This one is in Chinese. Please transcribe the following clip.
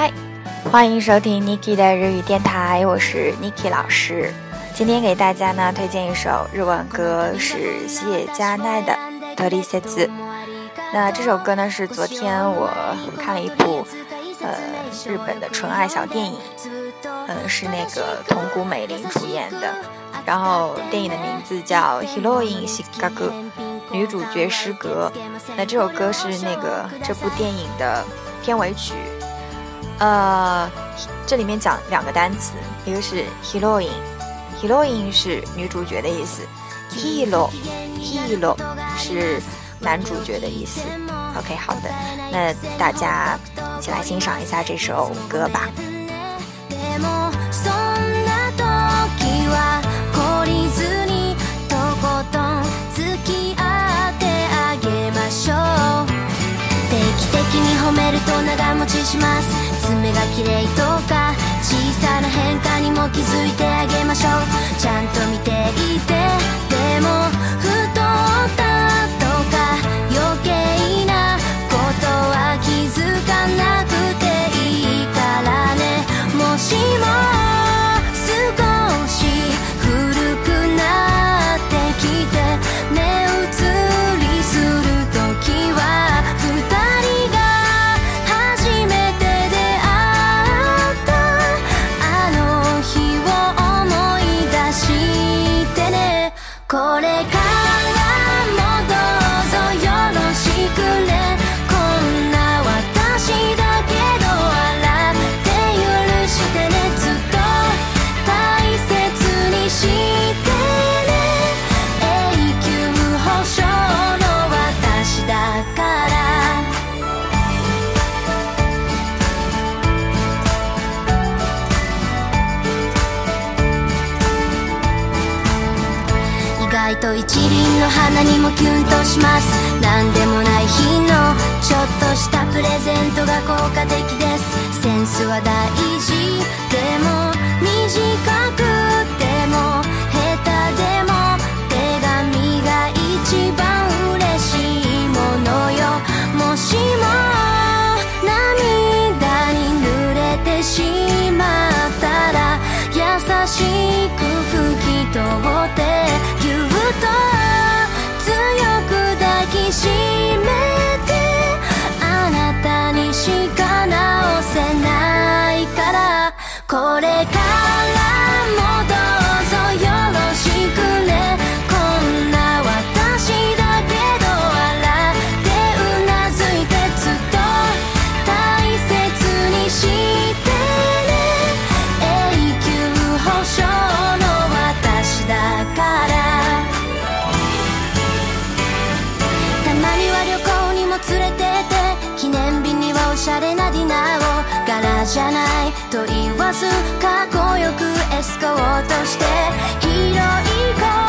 嗨，欢迎收听 Niki 的日语电台，我是 Niki 老师。今天给大家呢推荐一首日文歌，是西野加奈的《Tori s t s 那这首歌呢是昨天我看了一部呃日本的纯爱小电影，嗯，是那个桐谷美玲主演的，然后电影的名字叫《h l r o i n s h i a g 女主角诗格，那这首歌是那个这部电影的片尾曲。呃，这里面讲两个单词，一个是 heroine，heroine 是女主角的意思，hero hero 是男主角的意思。OK，好的，那大家一起来欣赏一下这首歌吧。と長持ちします爪が綺麗とか小さな変化にも気づいてあげましょうちゃんと見ていて愛と一輪の花にもキュンとします何でもない日のちょっとしたプレゼントが効果的ですセンスは大事でも短くても下手でも手紙が一番嬉しいものよもしも涙に濡れてしまったら優しく吹き飛シャレなディナーを柄じゃないと言わずかっこよくエスコートして広いこ